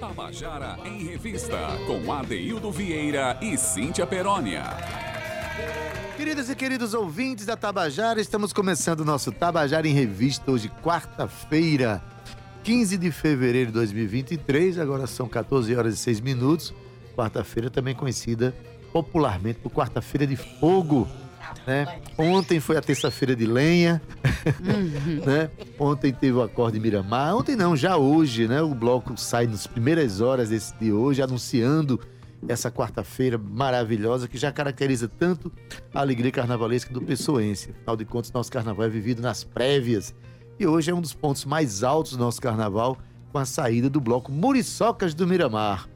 Tabajara em Revista, com Adeildo Vieira e Cíntia Perónia. Queridos e queridos ouvintes da Tabajara, estamos começando o nosso Tabajara em Revista hoje, quarta-feira, 15 de fevereiro de 2023. Agora são 14 horas e 6 minutos. Quarta-feira também conhecida popularmente por Quarta-feira de Fogo. Né? Ontem foi a terça-feira de lenha, Uhum. né? Ontem teve o acorde Miramar. Ontem não, já hoje, né? O bloco sai nas primeiras horas desse de hoje, anunciando essa quarta-feira maravilhosa que já caracteriza tanto a alegria carnavalesca do pessoense. Afinal de contas, nosso carnaval é vivido nas prévias. E hoje é um dos pontos mais altos do nosso carnaval, com a saída do bloco Muriçocas do Miramar.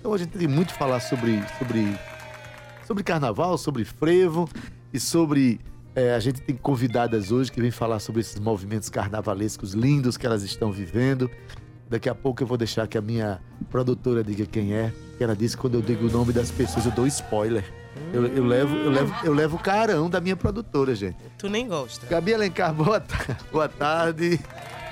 Então a gente tem muito a falar sobre, sobre, sobre carnaval, sobre frevo e sobre. eh, a gente tem convidadas hoje que vêm falar sobre esses movimentos carnavalescos lindos que elas estão vivendo. Daqui a pouco eu vou deixar que a minha produtora diga quem é. Que ela disse que quando eu digo o nome das pessoas, eu dou spoiler. Eu, eu levo, eu, levo, eu levo o carão da minha produtora, gente. Tu nem gosta. Gabi Alencar, boa, ta- boa tarde.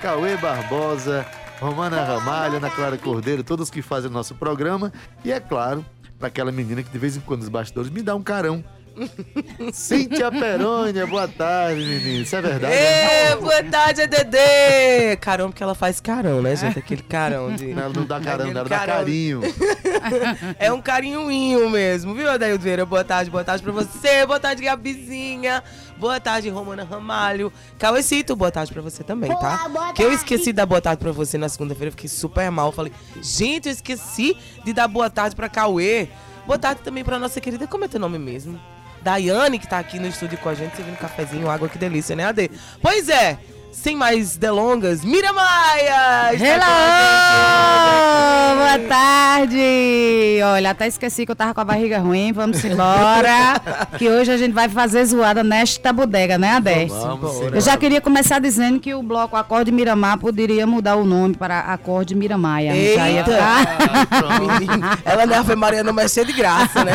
Cauê Barbosa, Romana Ramalho, Ana Clara Cordeiro, todos que fazem o nosso programa. E é claro, para aquela menina que de vez em quando nos bastidores me dá um carão. Cíntia Perônia, boa tarde, menino. Isso é verdade? né? Ê, boa tarde, Dedê! Carão, porque ela faz carão, né, gente? Aquele carão de. Ela não dá carão, ela dá carinho. É um carinhoinho mesmo, viu, Adaildo Vieira? Boa tarde, boa tarde pra você. Boa tarde, Gabizinha. Boa tarde, Romana Ramalho. Cauecito, boa tarde pra você também, tá? que eu esqueci de dar boa tarde pra você na segunda-feira, eu fiquei super mal. Falei, gente, eu esqueci de dar boa tarde pra Cauê. Boa tarde também pra nossa querida, como é teu nome mesmo? Daiane, que tá aqui no estúdio com a gente, servindo cafezinho, água, que delícia, né, Ade? Pois é, sem mais delongas, Mira Maia! Hello! Boa tarde! Olha, até esqueci que eu tava com a barriga ruim. Vamos embora. que hoje a gente vai fazer zoada nesta bodega, né, Adé? Vamos. Eu já queria começar dizendo que o bloco Acorde Miramar poderia mudar o nome para Acorde Miramaia. Já ia Eita! ficar. Menino, ela não é Ave Maria, não, mas cheia de graça, né?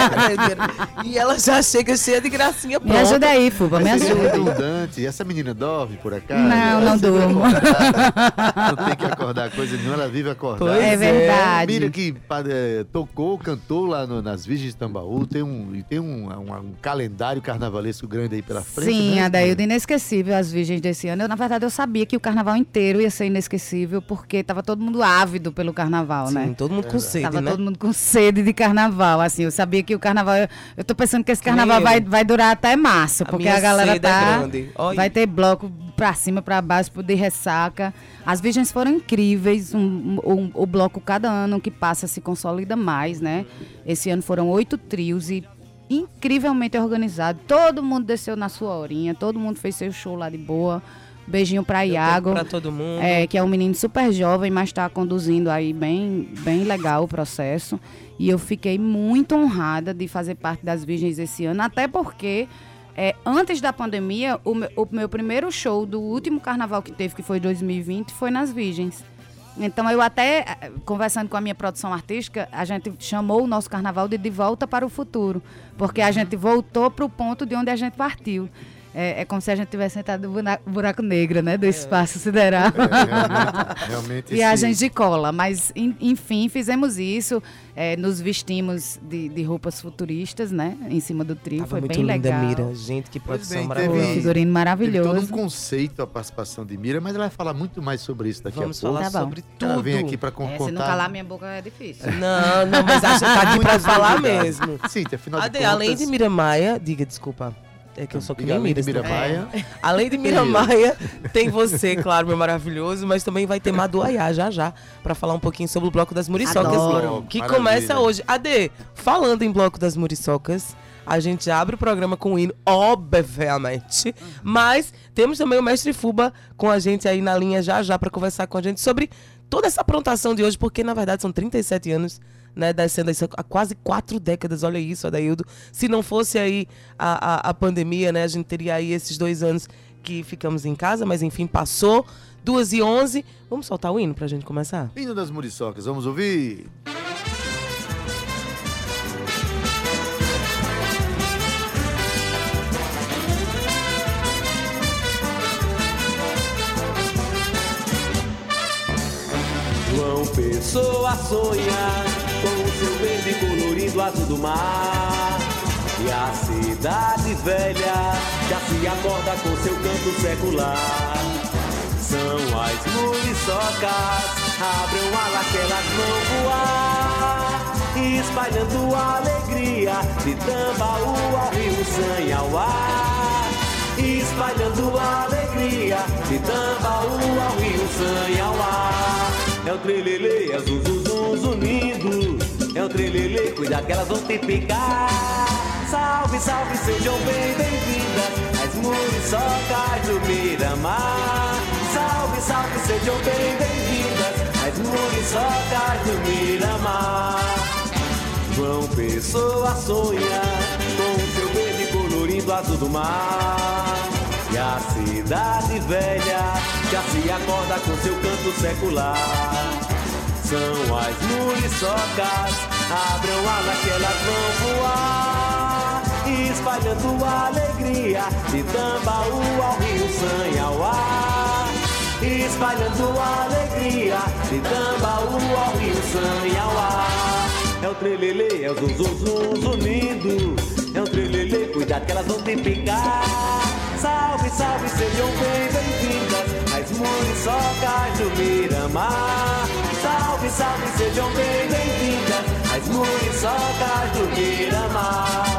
E ela já chega cheia de gracinha Me ajuda pronta. aí, Fuba, me é ajuda. E essa menina dorme, por acaso? Não, não durmo. Não tem que acordar coisa nenhuma, ela vive acordada. Pois É é. verdade. Mira que eh, tocou, cantou lá no- nas Virgens de Tambaú, tem um, e tem um, um- um calendário carnavalesco grande aí pela frente. Sim, né? Adaildo, inesquecível as virgens desse ano. Eu, na verdade, eu sabia que o carnaval inteiro ia ser inesquecível, porque tava todo mundo ávido pelo carnaval, Sim, né? todo mundo com sede, Tava né? todo mundo com sede de carnaval, assim. Eu sabia que o carnaval. Eu, eu tô pensando que esse carnaval vai, vai durar até março, A porque a galera é tá. Olha. vai ter bloco pra cima, pra baixo, de ressaca. As virgens foram incríveis. um- um- o bloco, cada ano que passa, se consolida mais, né? Esse ano foram oito trios e incrivelmente organizado. Todo mundo desceu na sua horinha, todo mundo fez seu show lá de boa. Beijinho tempo Iago. Pra todo mundo. É, que é um menino super jovem, mas está conduzindo aí bem, bem legal o processo. E eu fiquei muito honrada de fazer parte das Virgens esse ano, até porque é, antes da pandemia, o, meu- o meu primeiro show do último carnaval que teve, que foi 2020, foi nas Virgens. Então eu até, eh, conversando com a minha produção artística, a gente chamou o nosso carnaval de De Volta para o Futuro. Porque a gente voltou para o ponto de onde a gente partiu. É, é como se a gente tivesse sentado no buraco negro, né? Do espaço sideral. É, realmente, realmente E esse- gente de cola, mas en- enfim, fizemos isso, eh, nos vestimos de, de roupas futuristas, né? Em cima do trio, Tava foi muito bem linda, legal. Mira. Gente, que produção bem, maravilhosa. teve- Figurino Teve todo um maravilhoso. conceito a participação de Mira, mas ela vai falar muito mais sobre isso daqui Vamos a pouco. falar Tá sobre Ela tudo. vem aqui para con- É, se contar. não calar minha boca é difícil. Não, não, mas a gente tá aqui pra Muitas falar mesmo. Cíntia, afinal de Ade, contas... além de Mira Maia, diga, desculpa. É que eu sou que nem além de Mira. Mira senão- Maia, Além de Mira Maia, tem você, claro, meu maravilhoso, mas também vai ter Maduaiá já já, pra falar um pouquinho sobre o Bloco das Muriçocas, Adoro. que Maravilha. começa hoje. Ade, falando em Bloco das Muriçocas, a gente abre o programa com o hino, obviamente, mas temos também o Mestre Fuba com a gente aí na linha já já pra conversar com a gente sobre toda essa aprontação de hoje, porque na verdade são 37 anos né, descendo aí há quase quatro décadas, olha isso, Adaildo. Se não fosse aí a, a, a pandemia, né, a gente teria aí esses dois anos que ficamos em casa, mas enfim, passou. Duas e onze. Vamos soltar o hino pra gente começar? hino das muriçocas, vamos ouvir? João pessoa sonha com o seu verde colorido azul do mar. E a cidade velha já se acorda com seu canto secular. São as muriçocas, abram alas que elas vão voar. Espalhando a alegria de Tambaú ao Rio Sanhauá. Espalhando a alegria de Tambaú ao Rio Sanhauá. É o trelelê, é o zum zum zum zunindo. É o trelelê, cuida que elas vão te picar. Salve, salve, sejam bem bem-vindas as muriçocas do Miramar. Salve, salve, sejam bem bem-vindas as muriçocas do Miramar. João Pessoa sonha com o seu verde colorido azul do mar. E a cidade velha já se acorda com seu canto secular. São as muriçocas, abram alas que elas vão voar. Espalhando a alegria de Tambaú ao Rio Sanhauá. Espalhando a alegria de Tambaú ao Rio Sanhauá. É o trelelê, é o zum zunindo. É o trelelê, cuidado que elas vão te picar. Salve, salve, sejam bem bem-vindas as muriçocas do Miramar. Salve, salve, sejam bem bem-vindas as muriçocas do Miramar.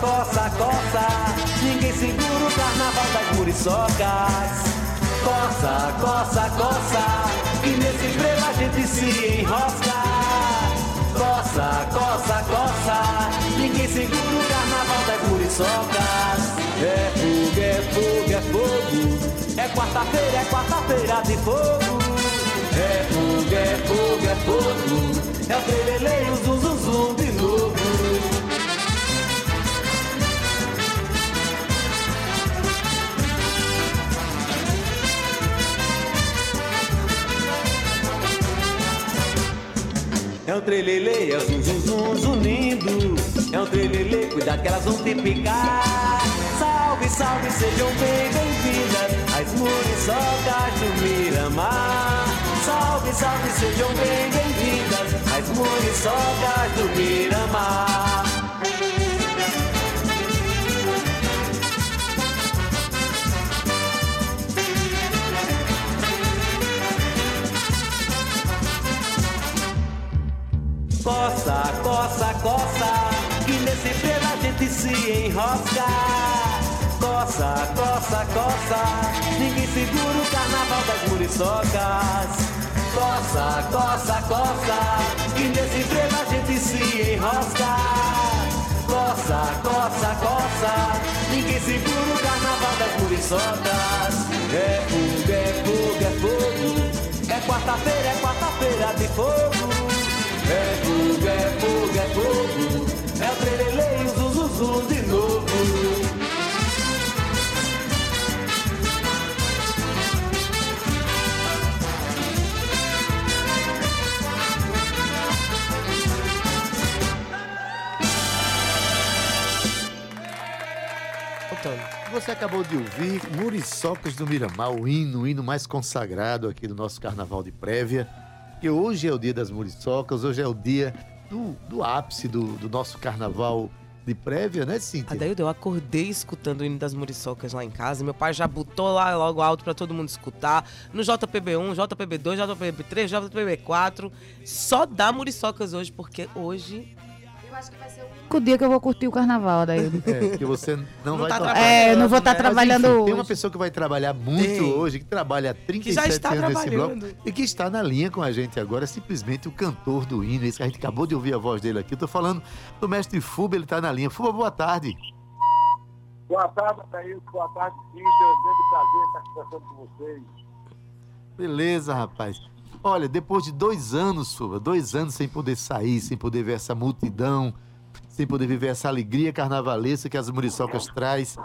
Coça, coça, ninguém segura o carnaval das muriçocas. Coça, coça, coça, e nesse frevo a gente se enrosca. Coça, coça, coça, ninguém segura o carnaval das muriçocas. É fogo, é fogo, é fogo, é quarta-feira, é quarta-feira de fogo. É fogo, é fogo, é fogo. É o trelelê e o zum, zum, zum É um trelelê, é o zum, zum, zum, zunindo. É um trelelê, cuidado que elas vão te picar. Salve, salve, sejam bem bem-vindas as muriçocas do Miramar. Salve, salve, sejam bem bem-vindas as muriçocas do Miramar. Coça, coça, coça, que nesse frevo a gente se enrosca. Coça, coça, coça, ninguém segura o carnaval das muriçocas. Coça, coça, coça, que nesse frevo a gente se enrosca. Coça, coça, coça, ninguém segura o carnaval das muriçocas. É fogo, é fogo, é fogo, é quarta-feira, é quarta-feira de fogo. É fogo, é fogo, é fogo, é o trelelê o zuzuzum de novo. Você acabou de ouvir Muriçocas do Miramar, o hino, o hino mais consagrado aqui do nosso Carnaval de Prévia. Que hoje é o dia das Muriçocas, hoje é o dia do, do ápice do, do nosso Carnaval de Prévia, né, Cíntia? Adaildo, eu acordei escutando o hino das muriçocas lá em casa. Meu pai já botou lá logo alto pra todo mundo escutar. No JPB1, JPB2, JPB3, JPB4. Só dá muriçocas hoje, porque hoje O dia que eu vou curtir o carnaval, Adaildo. É, porque você não, Não vai tá trabalhando, É, eu não vou estar? Mas, trabalhando enfim, hoje. Tem uma pessoa que vai trabalhar muito Tem. hoje, que trabalha há 37 já está anos nesse bloco e que está na linha com a gente agora, simplesmente o cantor do hino. Esse que a gente acabou de ouvir a voz dele aqui. Eu tô falando do mestre Fuba, ele tá na linha. Fuba, boa tarde. Boa tarde, Adailson. Boa tarde, Cíntia. É um grande prazer estar conversando com vocês. Beleza, rapaz. Olha, depois de dois anos, Fuba, dois anos sem poder sair, sem poder ver essa multidão, sem poder viver essa alegria carnavalesca que as muriçocas traz,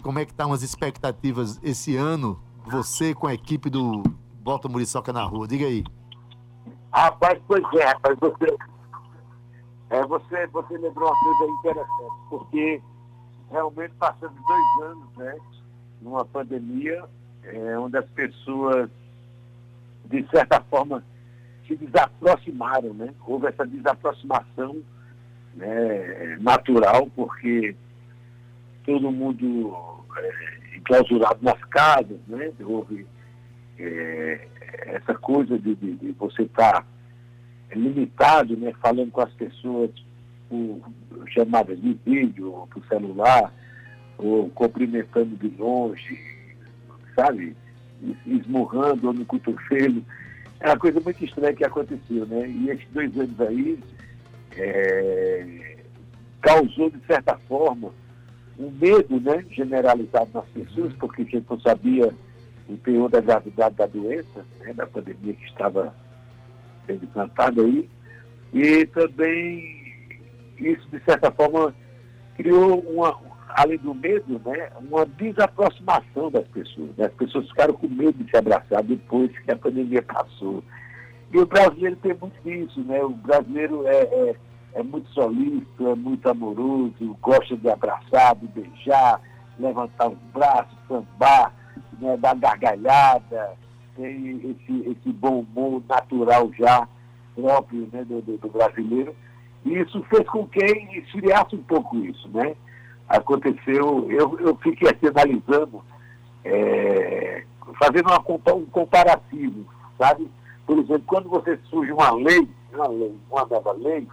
como é que estão as expectativas esse ano você com a equipe do Bota Muriçoca na Rua? Diga aí. Rapaz, pois é, rapaz, você, é, você, você lembrou uma coisa interessante, porque realmente passamos dois anos, né, numa pandemia, é, onde as pessoas, de certa forma, se desaproximaram, né? Houve essa desaproximação né, natural, porque todo mundo é, enclausurado nas casas, né? Houve é, essa coisa de, de, de você estar tá limitado, né? Falando com as pessoas por chamadas de vídeo, ou por celular, ou cumprimentando de longe, sabe? Esmurrando no cotovelo. É uma coisa muito estranha que aconteceu, né? E esses dois anos aí é, causou, de certa forma, um medo né, generalizado nas pessoas, porque a gente não sabia o teor da gravidade da doença, né, da pandemia que estava sendo implantada aí. E também isso, de certa forma, criou uma, além do medo, né, uma desaproximação das pessoas. Né? As pessoas ficaram com medo de se abraçar depois que a pandemia passou. E o brasileiro tem muito disso, né? O brasileiro é, é, é muito solícito, é muito amoroso, gosta de abraçar, de beijar, levantar os braços, sambar, né, dar gargalhada, tem esse, esse bom humor natural já próprio né, do, do, do brasileiro. E isso fez com que esfriasse um pouco isso, né? Aconteceu, eu, eu fiquei aqui analisando, é, fazendo uma, um comparativo, sabe? Por exemplo, quando você surge uma lei, uma lei, uma nova lei,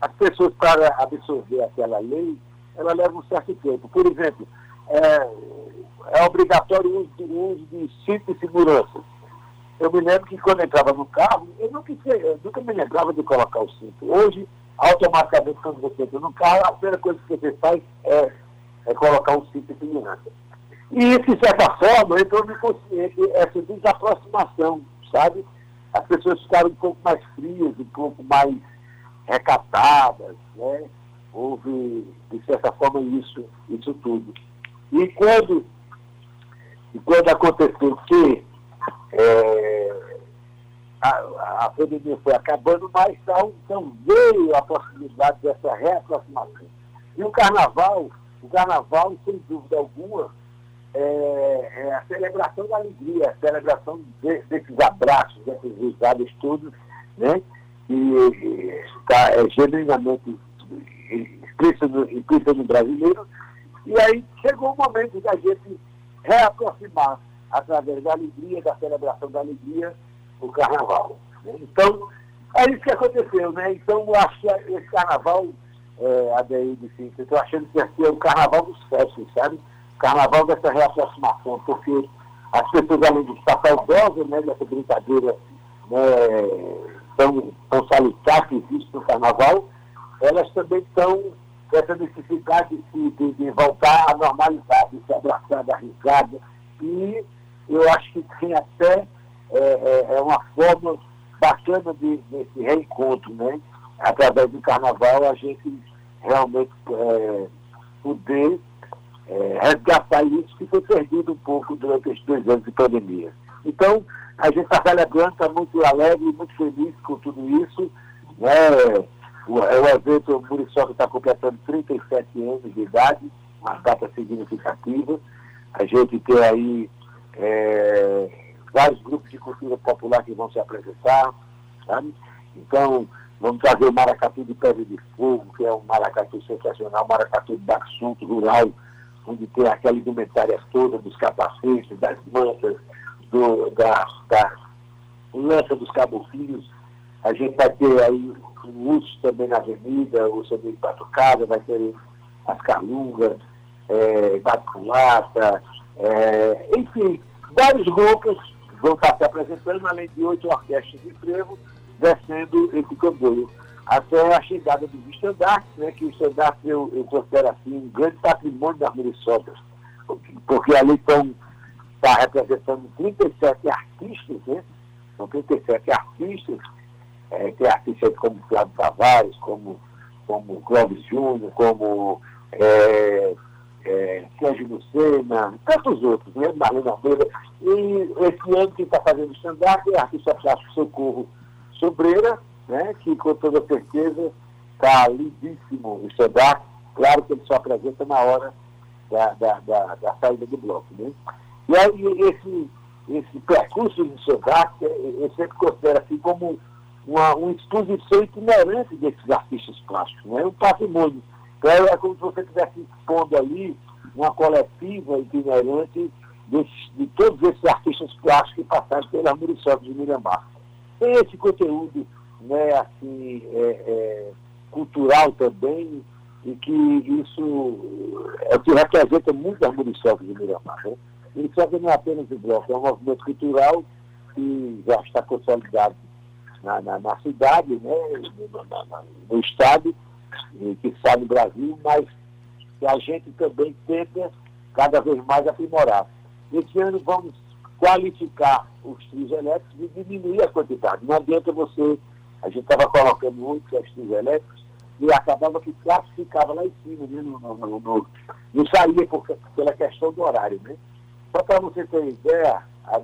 as pessoas para absorver aquela lei, ela leva um certo tempo. Por exemplo, é, é obrigatório o uso, o uso de cinto de segurança. Eu me lembro que quando eu entrava no carro, eu nunca, eu nunca me lembrava de colocar o cinto. Hoje, automaticamente, quando você entra no carro, a primeira coisa que você faz é, é colocar um cinto de segurança. E isso, de certa forma, entrou me consciente essa desaproximação, sabe? As pessoas ficaram um pouco mais frias, um pouco mais recatadas, né? Houve, de certa forma, isso, isso tudo. E quando, e quando aconteceu que é, a, a pandemia foi acabando, mas então, então veio a possibilidade dessa reaproximação. E o carnaval, o carnaval, sem dúvida alguma, é, é a celebração da alegria, a celebração de, desses abraços, desses risadas todos, né? que está é, genuinamente explícito no, explícito no brasileiro. E aí chegou o momento da gente reaproximar, através da alegria, da celebração da alegria, o carnaval. Então, é isso que aconteceu, né? Então, eu acho que esse carnaval, é, Adeildo, assim, eu estou achando que aqui é o carnaval dos festas, sabe? Carnaval dessa reaproximação, porque as pessoas, além de estar saudosas né, dessa brincadeira né, tão, tão salutar que existe no carnaval, elas também estão com essa necessidade de, de, de, voltar à normalidade, de se abraçar da risada. E eu acho que tem até é, é, é uma forma bacana de, desse reencontro, né? Através do carnaval a gente realmente é, poder é, resgatar isso que foi perdido um pouco durante esses dois anos de pandemia. Então, a gente está celebrando, está muito alegre, muito feliz com tudo isso. Né? O, o evento Muriçoca está completando 37 anos de idade, uma data significativa. A gente tem aí é, vários grupos de cultura popular que vão se apresentar, sabe? Então, vamos trazer o Maracatu de Pedra de Fogo, que é um maracatu sensacional, maracatu de assunto rural, onde tem aquela indumentária toda dos capacetes, das mantas, do, da, da lança dos caboclinhos. A gente vai ter aí o urso também na avenida, o de Batucada, vai ter as calungas, é, Batuculata, é, enfim, vários grupos vão estar se apresentando, além de oito orquestras de frevo, descendo esse comboio. Até a chegada dos estandartes, né, que o estandarte eu, eu considero assim um grande patrimônio das Muriçocas, porque ali estão está representando 37 artistas, né? São 37 artistas, é, tem artistas como Flávio Tavares, como, como Clóvis Júnior, como é, é, Sérgio Lucena, tantos outros, né? Marlene Almeida. E esse ano quem está fazendo stand-up é a artista plástico Socorro Sobreira, né? que com toda certeza está lindíssimo o stand-up. Claro que ele só apresenta na hora da, da, da, da saída do bloco. Né? E aí esse, esse percurso de stand-up, eu sempre considero assim como uma, uma exposição itinerante desses artistas plásticos, né? um patrimônio. Então, é como se você estivesse expondo ali uma coletiva itinerante desses, de todos esses artistas plásticos que passaram pela Muriçoca de Miramar. Tem esse conteúdo né, assim, é, é, cultural também, e que isso é o que representa muito as de Miramar. Né? Muriçoca não é apenas um bloco, é um movimento cultural que já está consolidado na, na, na cidade, né, no, no estado, e que está no Brasil, mas que a gente também tenta cada vez mais aprimorar. Esse ano vamos qualificar os trios elétricos e diminuir a quantidade. Não adianta você, a gente estava colocando muitos trios elétricos e acabava que classificava lá em cima, né? no, no, no, no não saía por, pela questão do horário. Né? Só para você ter ideia, a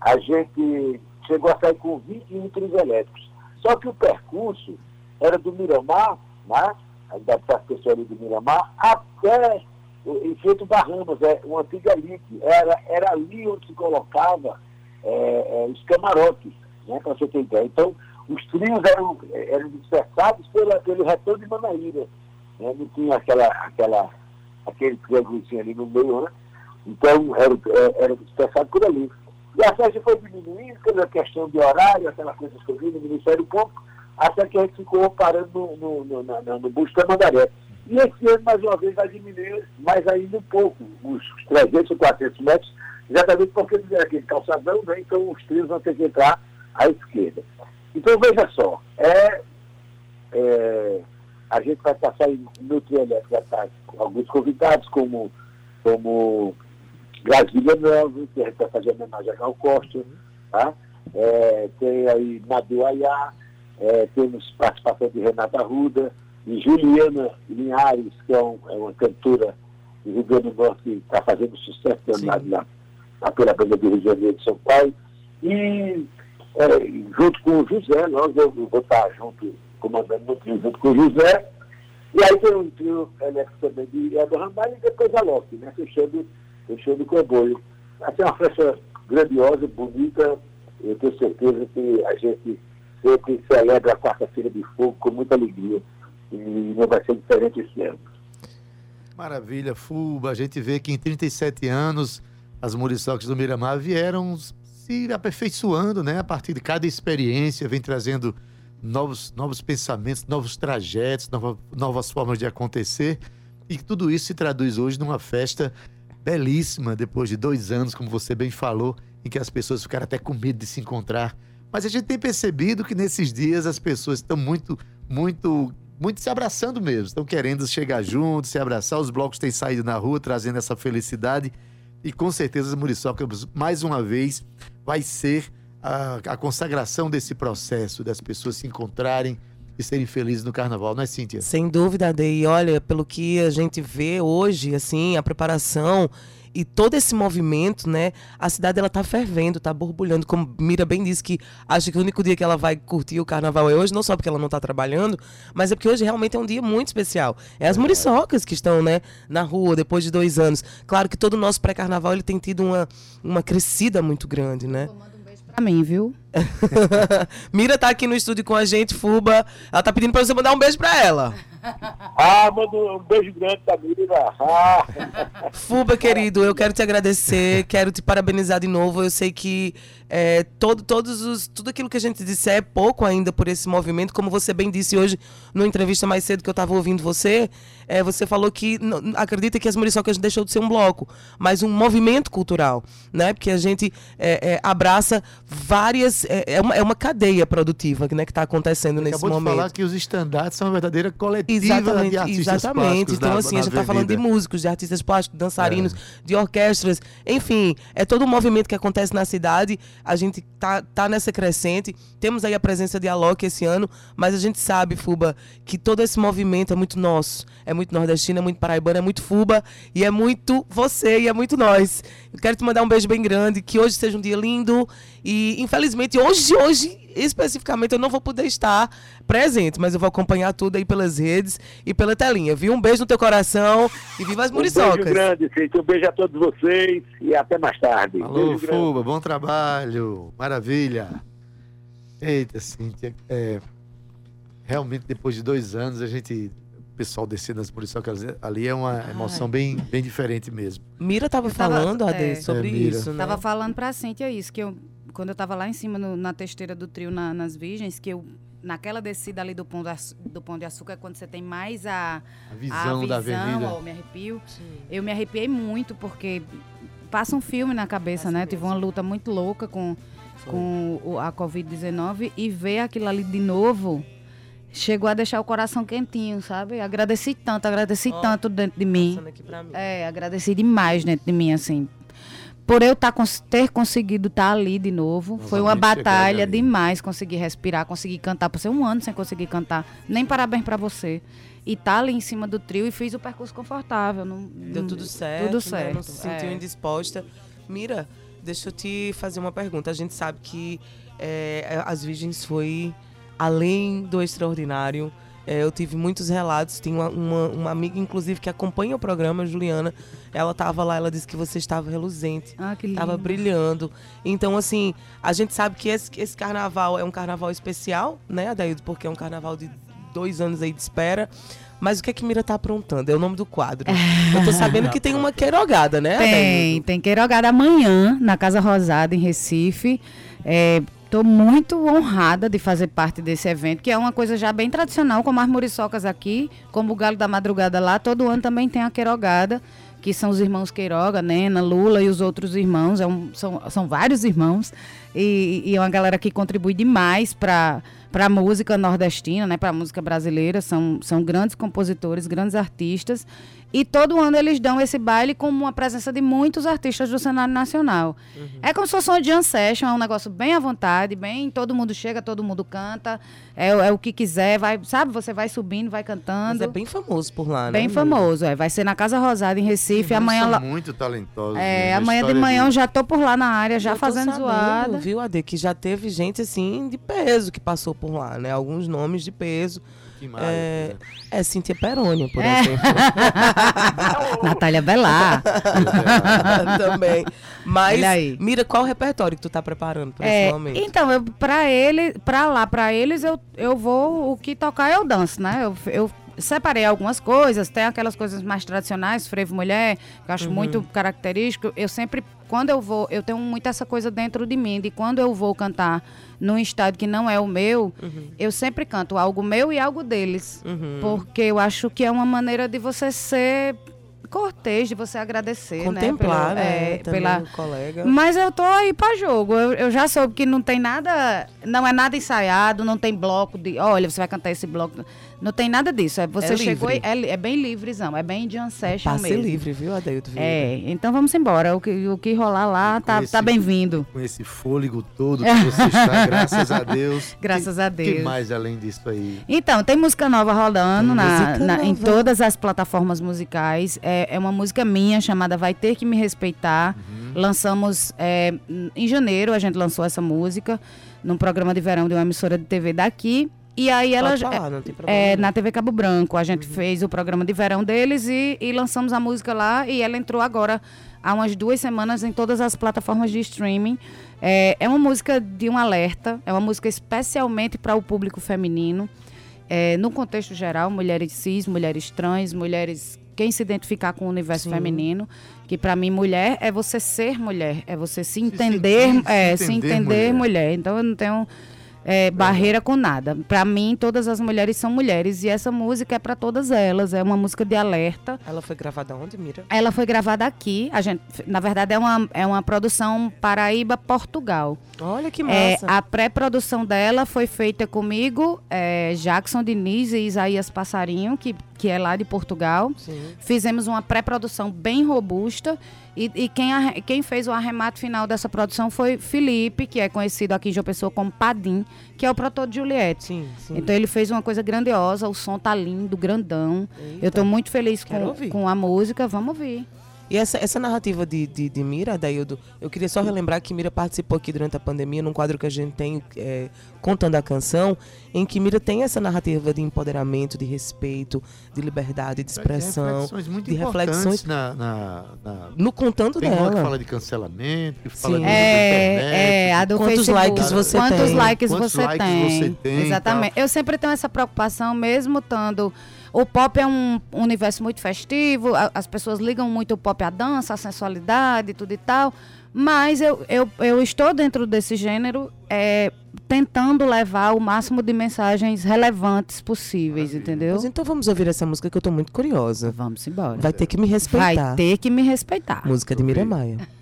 a gente chegou a sair com 21 trios elétricos. Só que o percurso era do Miramar, né? a idade pessoa ali do Miramar, até em Feito Bahamas, é uma antiga ligue. Era, era ali onde se colocava é, é, os camarotes, né, para você ter ideia. Então, os trios eram, eram dispersados pela, pelo retorno de Manaíra. Né? Não tinha aquela, aquela, aquele triângulozinho ali no meio, né? Então, era, era dispersado por ali. E a festa foi diminuindo pela questão de horário, aquela coisa que eu vi no Ministério Público, até que a gente ficou parando no, no, no, no, no Busto da Mandaré. E esse ano, mais uma vez, vai diminuir mais ainda um pouco, os 300 ou 400 metros, exatamente porque é aquele calçadão, né? então os trios vão ter que entrar à esquerda. Então, veja só, é, é a gente vai passar no trio elétrico, estar com alguns convidados, como, como Brasília Nova, que a gente vai fazer homenagem a Gal Costa, tá? É, tem aí Nadu Ayá, é, temos participação de Renata Ruda e Juliana Linhares, que é, um, é uma cantora do Rio Grande do Norte que está fazendo sucesso na, na, na pela banda do Rio de Janeiro de São Paulo. E é, junto com o José, nós eu vou estar junto, comandando no trio junto com o José. E aí tem um trio elétrico também de Eldo Ramalho e depois a Loki, né? Fechando, fechando o comboio. Vai ser uma festa grandiosa, bonita. Eu tenho certeza que a gente sempre celebra a quarta-feira de fogo com muita alegria. E não vai ser diferente esse ano. Maravilha, Fuba. A gente vê que em 37 anos as muriçocas do Miramar vieram se aperfeiçoando, né? A partir de cada experiência, vem trazendo novos, novos pensamentos, novos trajetos, nova, novas formas de acontecer. E tudo isso se traduz hoje numa festa belíssima, depois de dois anos, como você bem falou, em que as pessoas ficaram até com medo de se encontrar. Mas a gente tem percebido que nesses dias as pessoas estão muito, muito, muito se abraçando mesmo, estão querendo chegar juntos, se abraçar. Os blocos têm saído na rua trazendo essa felicidade. E com certeza as Muriçocas, mais uma vez, vai ser a, a consagração desse processo, das pessoas se encontrarem, e serem felizes no carnaval, não é, Cíntia? Sem dúvida, Ade. E olha, pelo que a gente vê hoje, assim, a preparação e todo esse movimento, né? A cidade ela tá fervendo, tá borbulhando, como Mira bem disse que acha que o único dia que ela vai curtir o carnaval é hoje, não só porque ela não tá trabalhando, mas é porque hoje realmente é um dia muito especial. É as muriçocas que estão, né, na rua depois de dois anos. Claro que todo o nosso pré-carnaval ele tem tido uma, uma crescida muito grande, né? Pra mim, viu? Mira tá aqui no estúdio com a gente, Fuba. Ela tá pedindo pra você mandar um beijo pra ela. Ah, manda um beijo grande pra Mira. Ah. Fuba, querido, eu quero te agradecer, quero te parabenizar de novo. Eu sei que é, todo, todos os, tudo aquilo que a gente disser é pouco ainda por esse movimento. Como você bem disse hoje, numa entrevista mais cedo que eu estava ouvindo você, é, você falou que não, acredita que as Muriçocas deixou de ser um bloco, mas um movimento cultural, né? Porque a gente é, é abraça várias é, é uma, é uma cadeia produtiva né, que está acontecendo nesse Acabou momento. de falar que os estandartes são uma verdadeira coletiva Exatamente, de artistas exatamente. Então, na- assim, na a gente tá falando de músicos, de artistas plásticos, dançarinos, É. de orquestras, enfim, é todo um movimento que acontece na cidade. A gente tá, tá nessa crescente. Temos aí a presença de Alok esse ano, mas a gente sabe, Fuba, que todo esse movimento é muito nosso. É muito nordestino, é muito paraibano, é muito Fuba, e é muito você, e é muito nós. Eu quero te mandar um beijo bem grande, que hoje seja um dia lindo. E, infelizmente, hoje, hoje, especificamente, eu não vou poder estar presente, mas eu vou acompanhar tudo aí pelas redes e pela telinha, viu? Um beijo no teu coração e viva as Um beijo muriçocas. grande, Cíntia. Um beijo a todos vocês e até mais tarde. Alô, Beijo grande. Fuba, bom trabalho. Maravilha. Eita, Cíntia. É, realmente, depois de dois anos, a gente. O pessoal descendo as muriçocas ali é uma emoção bem, bem diferente mesmo. Mira tava Eu tava- falando, Ade, é. sobre É, isso, né? Tava falando pra Cíntia isso, que eu, quando eu tava lá em cima no- na testeira do trio na- nas Virgens, que eu, naquela descida ali do Pão de, Açu- do Pão de Açúcar, é quando você tem mais a, A a visão, da avenida. ó, me arrepio. Eu me arrepiei muito, porque passa um filme na cabeça, né? Eu tive uma luta muito louca com, com o- a Covid-19 e ver aquilo ali de novo chegou a deixar o coração quentinho, sabe? Agradeci tanto, agradeci Ó, tanto dentro de mim. Passando aqui pra mim. É, agradeci demais dentro de mim, assim. Por eu tá, ter conseguido estar ali de novo. Foi uma batalha demais conseguir respirar, conseguir cantar. Por ser um ano sem conseguir cantar. Nem parabéns pra você. E tá ali em cima do trio e fiz o percurso confortável. Não, Deu tudo certo, Tudo né? certo. Não se sentiu é. indisposta. Mira, deixa eu te fazer uma pergunta. A gente sabe que é, as Virgens foi além do extraordinário. É, eu tive muitos relatos. Tem uma, uma, uma amiga, inclusive, que acompanha o programa, Juliana. Ela tava lá, ela disse que você estava reluzente. Ah, que lindo. Tava brilhando. Então, assim, a gente sabe que esse, esse carnaval é um carnaval especial, né, Adaildo? Porque é um carnaval de dois anos aí de espera. Mas o que é que Mira tá aprontando? É o nome do quadro. Eu tô sabendo que tem uma queirogada, né, Tem, Adaildo? tem queirogada amanhã na Casa Rosada, em Recife. Estou muito honrada de fazer parte desse evento, que é uma coisa já bem tradicional, como as muriçocas aqui, como o Galo da Madrugada lá. Todo ano também tem a queirogada, que são os irmãos Queiroga, Nena, Lula e os outros irmãos. É um- são, são vários irmãos. E, e é uma galera que contribui demais para a música nordestina, né, para a música brasileira, são, são grandes compositores, grandes artistas, e todo ano eles dão esse baile com uma presença de muitos artistas do cenário nacional. É como se fosse um jam session, é um negócio bem à vontade, bem, todo mundo chega, todo mundo canta, é, é o que quiser, vai, sabe, você vai subindo, vai Mas cantando. é bem famoso por lá, né? Bem famoso, é. Vai ser na Casa Rosada, em Recife. Amanhã, são lá- muito talentosos. é, amanhã de manhã eu deles. já tô por lá na área, já Eu tô fazendo sabendo, zoada. Viu, Ade? Que já teve gente, assim, de peso que passou por lá, né? Alguns nomes de peso. Que mais, É, né? é Cíntia Perônia, por É. exemplo. Natália Belar. Também. Mas. Mira, qual o repertório que tu tá preparando pra É, esse momento? então, eu, pra ele, pra lá, pra eles, eu, eu vou, o que tocar eu danço, né? Eu, eu separei algumas coisas, tem aquelas coisas mais tradicionais, frevo mulher, que eu Uhum. acho muito característico. Eu sempre, quando eu vou, eu tenho muito essa coisa dentro de mim, de quando eu vou cantar num estado que não é o meu, eu sempre canto algo meu e algo deles. Uhum. Porque eu acho que é uma maneira de você ser cortês, de você agradecer, Contemplar, né? né? Pelo- é, também pela, colega. mas eu tô aí pra jogo. Eu, eu já soube que não tem nada. Não é nada ensaiado, não tem bloco de. Olha, você vai cantar esse bloco. Não tem nada disso. É, você É chegou e. É, é bem livrezão. É bem jam session Passe mesmo. livre, viu? Vieira? É, então vamos embora. O que, o que rolar lá tá, Esse- tá bem-vindo. Com esse fôlego todo que você está, graças a Deus. Graças Que- a Deus. que mais além disso aí? Então, tem música nova rodando Tem na, na- em nova. todas as plataformas musicais. É, é uma música minha chamada Vai Ter Que Me Respeitar. Lançamos é, em janeiro, a gente lançou essa música num programa de verão de uma emissora de TV daqui. E aí ela. Falar, não tem problema. É, não. na TV Cabo Branco. A Uhum. gente fez o programa de verão deles e, e lançamos a música lá. E ela entrou agora há umas duas semanas em todas as plataformas de streaming. É, é uma música de um alerta, é uma música especialmente para o público feminino. É, no contexto geral, mulheres cis, mulheres trans, mulheres quem se identificar com o universo Sim. feminino, que para mim mulher é você ser mulher, é você se entender, sentir, se é, se entender entender mulher. mulher. Então eu não tenho é, barreira com nada. Para mim, todas as mulheres são mulheres e essa música é para todas elas. É uma música de alerta. Ela foi gravada onde, Mira? Ela foi gravada aqui. A gente, na verdade, é uma, é uma produção Paraíba, Portugal. Olha que É, massa. a pré-produção dela foi feita comigo, é, Jackson Diniz e Isaías Passarinho, que, que é lá de Portugal. Sim. Fizemos uma pré-produção bem robusta e, e quem, arre- quem fez o arremate final dessa produção foi Felipe, que é conhecido aqui em João Pessoa como Padim, que é o produtor de Juliette. Sim, sim. Então ele fez uma coisa grandiosa, o som tá lindo, grandão. Eita. Eu tô muito feliz com, com a música, vamos ouvir. E essa, essa narrativa de, de, de Mira, Daildo, eu queria só relembrar que Mira participou aqui durante a pandemia, num quadro que a gente tem, é, Contando a Canção, em que Mira tem essa narrativa de empoderamento, de respeito, de liberdade, de expressão. Tem reflexões muito de reflexões- na, na, na- No Contando Tem uma que dela. fala de cancelamento, que fala Sim. de É, internet, é, a do Quantos Facebook. likes você Quantos tem? likes Quantos você likes tem? você tem Exatamente. Eu sempre tenho essa preocupação, mesmo estando. O pop é um universo muito festivo, a- as pessoas ligam muito o pop à dança, à sensualidade, tudo e tal. Mas eu, eu, eu estou dentro desse gênero é, tentando levar o máximo de mensagens relevantes possíveis, entendeu? Mas então vamos ouvir essa música que eu tô muito curiosa. Vamos embora. Vai ter que me respeitar. Vai ter que me respeitar. Música de Mira Maia.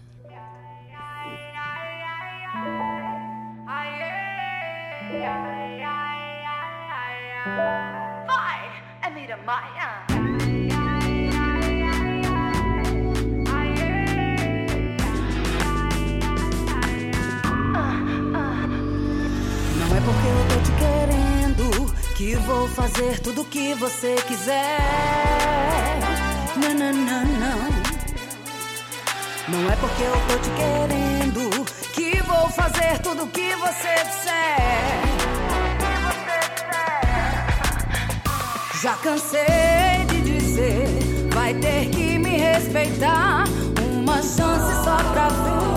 porque eu tô te querendo que vou fazer tudo que você quiser. Não, não, não, não. Não é porque eu tô te querendo que vou fazer tudo que você disser. Já cansei de dizer, vai ter que me respeitar. Uma chance só pra ver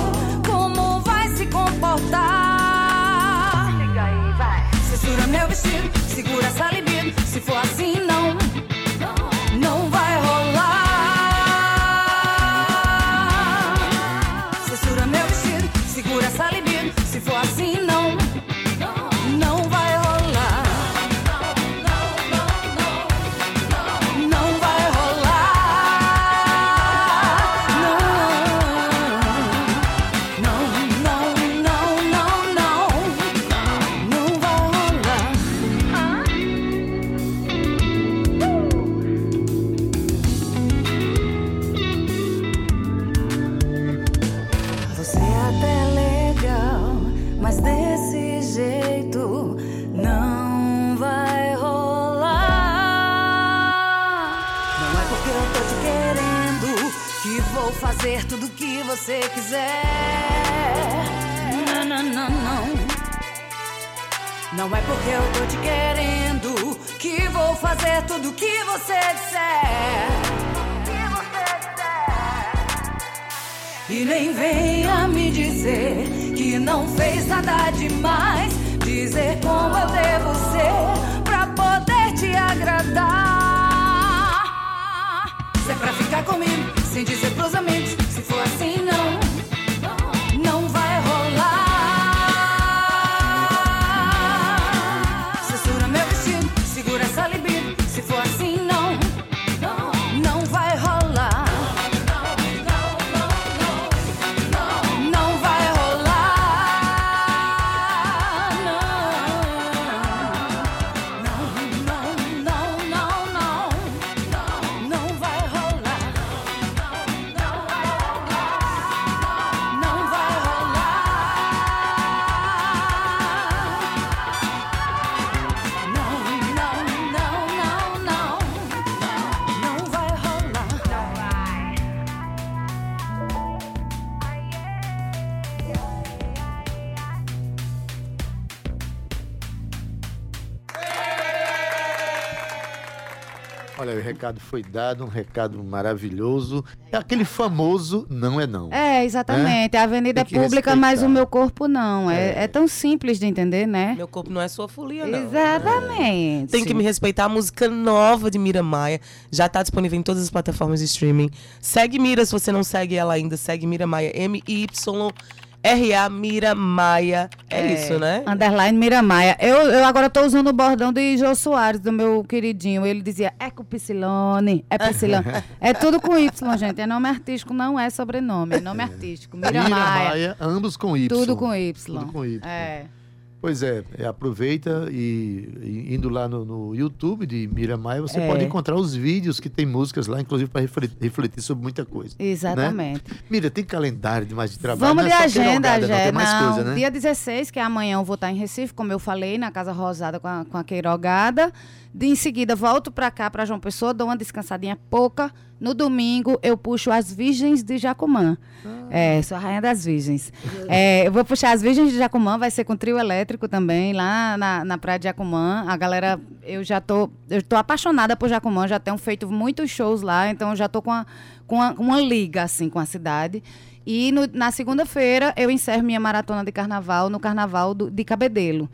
Vestido, segura essa libido. Se for assim, não quiser. Não, não, não, não. Não é porque eu tô te querendo que vou fazer tudo que você disser. E nem venha me dizer que não fez nada demais. Dizer como eu devo ser pra poder te agradar. Se é pra ficar comigo, sem dizer pros amigos. Recado foi dado, um recado maravilhoso. É aquele famoso não é não. É, exatamente. A avenida é pública, mas respeitar. o meu corpo não. É, É. é tão simples de entender, né? Meu corpo não é sua folia, não. Exatamente. Tem que me respeitar. A música nova de Mira Maia já tá disponível em todas as plataformas de streaming. Segue Mira se você não segue ela ainda. Segue Mira Maia, M-Y. RA Mira Maia. É, isso, né? Underline Miramaia. Eu, eu agora tô usando o bordão de Jô Soares, do meu queridinho. Ele dizia, é com Psilone, é Psilone. é tudo com Y, gente. É nome artístico, não é sobrenome. É nome artístico. Miramaia. Miramaia, ambos com Y. Tudo com Y. Tudo com Y. É. Pois é, é, aproveita e, e indo lá no, no YouTube de Mira Maia, você É. pode encontrar os vídeos que tem músicas lá, inclusive para refletir, refletir sobre muita coisa. Exatamente. Mira, tem calendário demais de trabalho. Vamos não de é agenda, não, já. tem mais Não, coisa, né? dia 16, que é amanhã, eu vou estar em Recife, como eu falei, na Casa Rosada com a, com a Queirogada. De, em seguida, volto pra cá, pra João Pessoa, dou uma descansadinha pouca. No domingo, eu puxo as Virgens de Jacumã. Ah. É, sou a rainha das Virgens. É, eu vou puxar as Virgens de Jacumã, vai ser com trio elétrico também, lá na, na Praia de Jacumã. A galera, eu já tô, eu tô apaixonada por Jacumã, já tenho feito muitos shows lá, então eu já tô com, a, com a- uma liga, assim, com a cidade. E no- na segunda-feira eu encerro minha maratona de carnaval no carnaval do- de Cabedelo.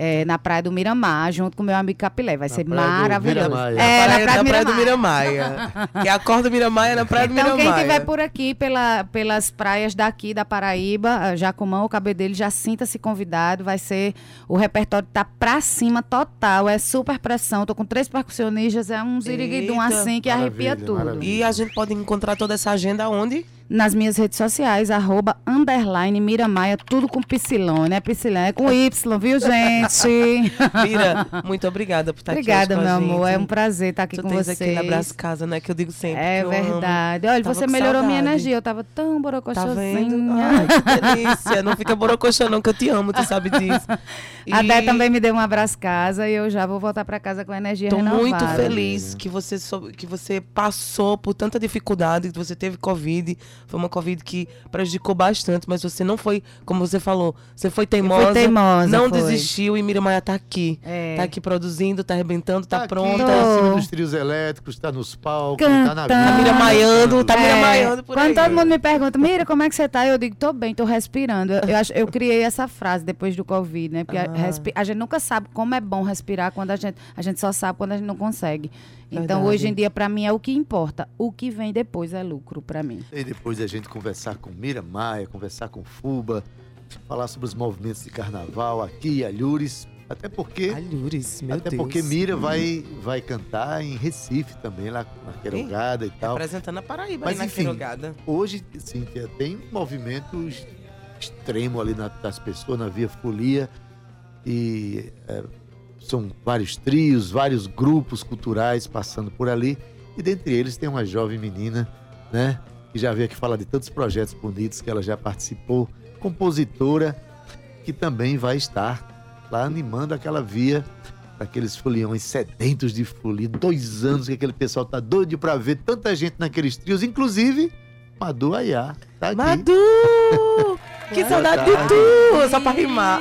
É, na praia do Miramar, junto com meu amigo Capilé. Vai ser praia do maravilhoso. Miramaia. É, praia, na praia do praia do Miramar. Miramaia. que acorda Miramaia na praia do Então, Miramaia. quem estiver por aqui, pela, pelas praias daqui da Paraíba, Jacumã ou Cabedelo, já sinta-se convidado. Vai ser. O repertório tá pra cima total. É super pressão. Tô com três percussionistas, é um ziriguidum assim que arrepia Maravilha, tudo. maravilha. E a gente pode encontrar toda essa agenda onde? Nas minhas redes sociais, arroba, underline, Miramaia, tudo com Psilone, né? Psilone é com Y, viu, gente? Mira, muito obrigada por estar Obrigada, aqui hoje com a meu amor. É um prazer estar aqui tu com vocês. aqui na Brás Casa, né? Que eu digo sempre. É verdade. Olha, você melhorou minha saudade. energia. Eu tava tão Tá borocochosinha. vendo? Ai, que delícia. Não fica borocochô não, que eu te amo, tu sabe disso. A Dé E também me deu um abraço casa e eu já vou voltar pra casa com energia Tô renovada. muito feliz que você, que você passou por tanta dificuldade, que você teve Covid. Foi uma Covid que prejudicou bastante, mas você não foi, como você falou, você foi teimosa. teimosa, Não foi. desistiu e Miriam Maia tá aqui. É. Tá aqui produzindo, tá arrebentando, tá, aqui, pronta. Tá em cima dos trios elétricos, tá nos palcos, tá na Cantando. Tá vida. Miriam Maiando, tá É, Miriam Maiando por Quando aí. todo mundo me pergunta, Mira, como é que você tá? Eu digo, tô bem, tô respirando. Eu, eu, acho- eu criei essa frase depois do Covid, né? Porque a, Ah. respi- a gente nunca sabe como é bom respirar quando a gente. A gente só sabe quando a gente não consegue. Então, Verdade. hoje em dia, pra mim, é o que importa. O que vem depois é lucro pra mim. E depois a gente conversar com Mira Maia, conversar com Fuba, falar sobre os movimentos de carnaval aqui, Alhures. Até porque, Alhures, meu até Deus. porque Mira vai, vai cantar em Recife também, lá na Queirogada e tal. Apresentando a Paraíba Mas aí na enfim. Queirogada. Hoje, Cíntia, tem um movimento ex- extremo ali na- das pessoas na Via Folia. E é, são vários trios, vários grupos culturais passando por ali. E dentre eles tem uma jovem menina, né? Que já veio aqui falar de tantos projetos bonitos que ela já participou. Compositora, que também vai estar lá animando aquela via daqueles foliões sedentos de folia. Dois anos que aquele pessoal tá doido pra ver tanta gente naqueles trios, inclusive Madu Ayá. Tá aqui. Madu! Que Boa saudade de tu! Só pra rimar.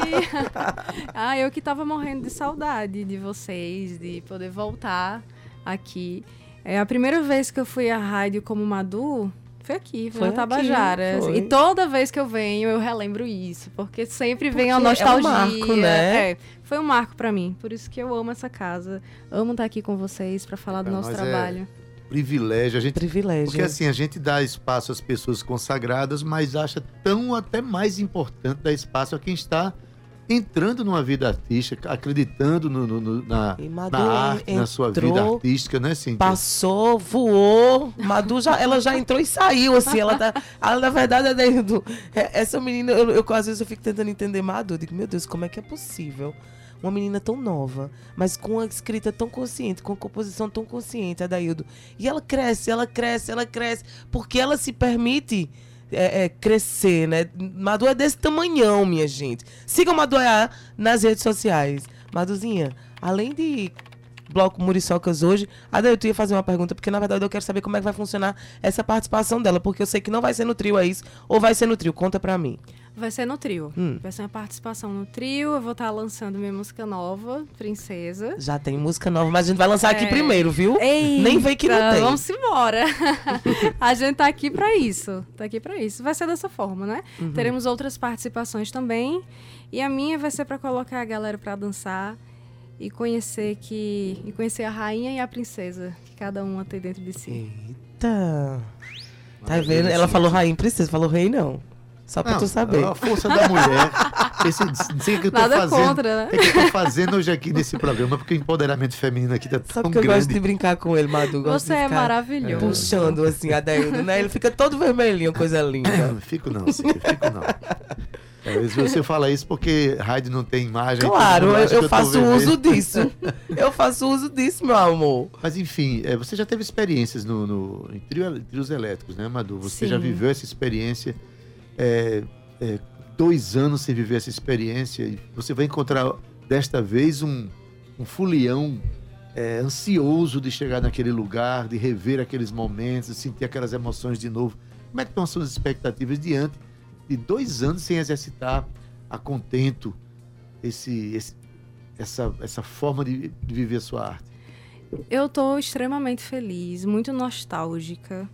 ah, eu que tava morrendo de saudade de vocês, de poder voltar aqui. É a primeira vez que eu fui à rádio como Madu. Foi aqui, foi, Foi na Tabajara. aqui, foi. E toda vez que eu venho, eu relembro isso. Porque sempre vem a Porque é um nostalgia. marco, né? É, foi um marco pra mim. Por isso que eu amo essa casa. Amo estar aqui com vocês pra falar do Pra nosso é trabalho. Privilégio. A gente Privilégio. Porque assim, a gente dá espaço às pessoas consagradas, mas acha tão até mais importante dar espaço a quem está entrando numa vida artística, acreditando no- no- no- na, na arte, na sua vida entrou, artística, né, Cíntia? Passou, voou. Madu já, ela já entrou e saiu, assim. Ela tá. Ela, na verdade, é é- Essa menina, eu, eu, às vezes eu fico tentando entender Madu. Eu digo, meu Deus, como é que é possível? Uma menina tão nova, mas com uma escrita tão consciente, com uma composição tão consciente, Adaildo. E ela cresce, ela cresce, ela cresce, porque ela se permite é, é, crescer, né? Madu é desse tamanhão, minha gente. Sigam Madu nas redes sociais. Maduzinha, além de Bloco Muriçocas hoje. Adaildo, tu ia fazer uma pergunta, porque na verdade eu quero saber como é que vai funcionar essa participação dela, porque eu sei que não vai ser no trio, é isso? Ou vai ser no trio? Conta pra mim. Vai ser no trio. Hum. Vai ser uma participação no trio. Eu vou estar lançando minha música nova, Princesa. Já tem música nova, mas a gente vai lançar aqui É. primeiro, viu? Nem vem que não tem. Vamos embora. a gente tá aqui pra isso. Tá aqui pra isso. Vai ser dessa forma, né? Uhum. Teremos outras participações também. E a minha vai ser pra colocar a galera pra dançar e conhecer que e conhecer a rainha e a princesa que cada uma tem dentro de si. Eita. Tá vendo? Ela falou rainha princesa, falou rei não. Só pra Não, tu saber. A força da mulher. Esse, não sei o que eu tô Nada fazendo. contra, né? O que eu tô fazendo hoje aqui nesse programa, porque o empoderamento feminino aqui tá Só tão porque eu gosto de grande. brincar com ele, Madu. Você é maravilhoso. Puxando assim, a Daildo, né? Ele fica todo vermelhinho, coisa linda. Não, fico não, Cíntia, fico não. Talvez você fala isso porque rádio não tem imagem. Claro, eu, eu faço uso disso. Eu faço uso disso, meu amor. Mas enfim, é, você já teve experiências no, no- em trio- trios elétricos, né, Madu? Você já Sim. viveu essa experiência. É, é, dois anos sem viver essa experiência. E você vai encontrar desta vez um, um fulião é, ansioso de chegar naquele lugar, de rever aqueles momentos, de sentir aquelas emoções de novo. Como é que estão as suas expectativas diante de dois anos sem exercitar a contento esse, esse- essa, essa forma de, de viver a sua arte? Eu tô extremamente feliz, muito nostálgica.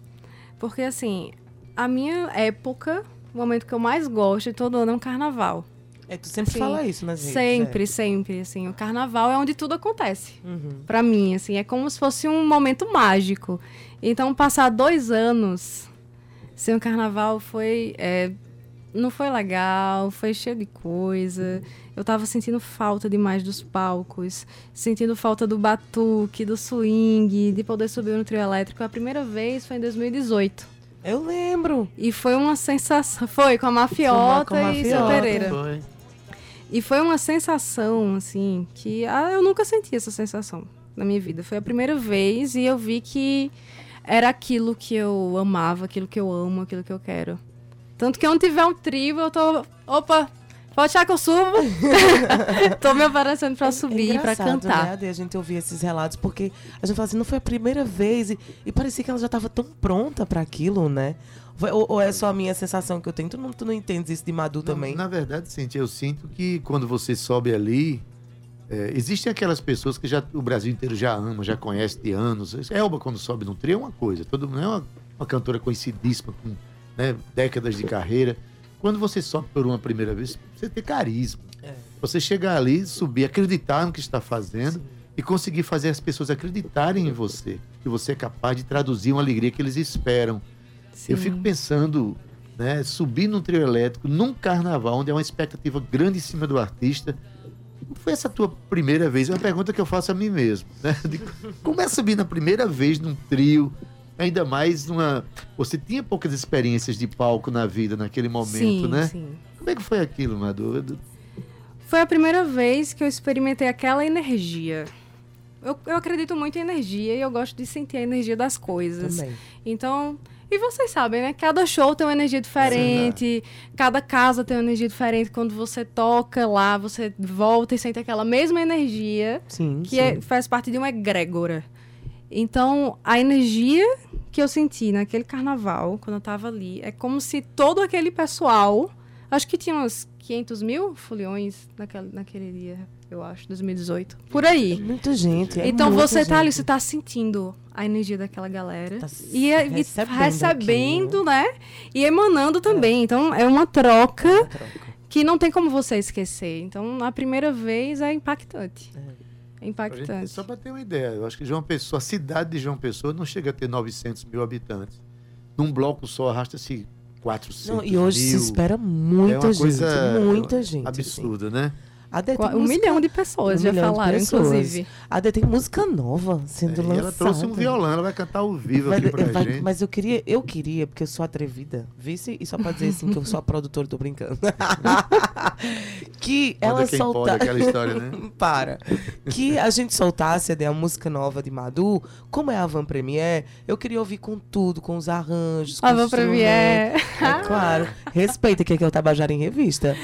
Porque, assim, a minha época, o momento que eu mais gosto de todo ano é um carnaval. É, tu sempre Sim. fala isso nas redes. Sempre, é. sempre, assim. O carnaval é onde tudo acontece. Uhum. Pra mim, assim. É como se fosse um momento mágico. Então, passar dois anos sem o carnaval foi... é, não foi legal, foi cheio de coisa. Eu tava sentindo falta demais dos palcos, sentindo falta do batuque, do swing, de poder subir no trio elétrico. A primeira vez foi em 2018. Eu lembro. E foi uma sensação. Foi com a Mafiota com a e seu Mafiota. Pereira. Foi. E foi uma sensação, assim, que ah, eu nunca senti essa sensação na minha vida. Foi a primeira vez e eu vi que era aquilo que eu amava, aquilo que eu amo, aquilo que eu quero. Tanto que onde tiver um trio, eu tô. Opa! Pode achar que eu subo? tô me aparecendo pra subir, pra É engraçado, cantar. Né, a gente ouvir esses relatos, porque a gente fala assim, não foi a primeira vez, e, e parecia que ela já estava tão pronta para aquilo, né? Foi- Ou, ou é só a minha sensação que eu tenho? Tu não, tu não entendes isso de Madu Não, também? Na verdade, Cintia, eu sinto que quando você sobe ali, é, existem aquelas pessoas que já o Brasil inteiro já ama, já conhece de anos. Elba, quando sobe no trio, é uma coisa. Todo mundo é uma, uma cantora conhecidíssima, com né, décadas de carreira. Quando você sobe por uma primeira vez, você tem carisma. É. Você chegar ali, subir, acreditar no que está fazendo e conseguir fazer as pessoas acreditarem em você. Que você é capaz de traduzir uma alegria que eles esperam. Eu Sim. fico pensando, né, subir num trio elétrico, num carnaval, onde há uma expectativa grande em cima do artista. Como foi essa tua primeira vez? É uma pergunta que eu faço a mim mesmo. Né? De como é subir na primeira vez num trio? Ainda mais numa. Você tinha poucas experiências de palco na vida naquele momento, sim, né? sim. Como é que foi aquilo, Madu? Foi a primeira vez que eu experimentei aquela energia. Eu, eu acredito muito em energia e eu gosto de sentir a energia das coisas. Também. Então, e vocês sabem, né? Cada show tem uma energia diferente, cada casa tem uma energia diferente. Quando você toca lá, você volta e sente aquela mesma energia Sim, que sim. é- faz parte de uma egrégora. Então, a energia que eu senti naquele carnaval, quando eu tava ali, é como se todo aquele pessoal. Acho que tinha uns 500 mil foliões naquele, naquele dia, eu acho, 2018. Por aí. Muita gente. é então muita você tá ali, gente. você tá sentindo a energia daquela galera. Tá e, é- recebendo recebendo, né? E emanando também. Então é uma troca Uma troca. que não tem como você esquecer. Então, a primeira vez é impactante. É Gente- impactante. só para ter uma ideia, eu acho que João Pessoa, a cidade de João Pessoa não chega a ter 900 mil habitantes. Num bloco só arrasta-se 400 Não, e hoje se mil. espera é muita uma gente. coisa muita gente. assim. absurda, né? A Dé tem Um música- milhão de pessoas um já falaram, pessoas. inclusive. A Dé tem música nova sendo É, e lançada. ela trouxe um violão, ela vai cantar ao vivo Vai- aqui pra vai- gente. mas eu queria, eu queria, porque eu sou atrevida, vice, e só pra dizer assim que eu sou a produtora, tô brincando. que Manda ela soltasse. aquela história, né? Para. Que a gente soltasse a, a música nova de Madu, como é a Van Premier, eu queria ouvir com tudo, com os arranjos, com A os Van Premier. instrumentos. É claro. Respeita que aqui é o Tabajara em Revista.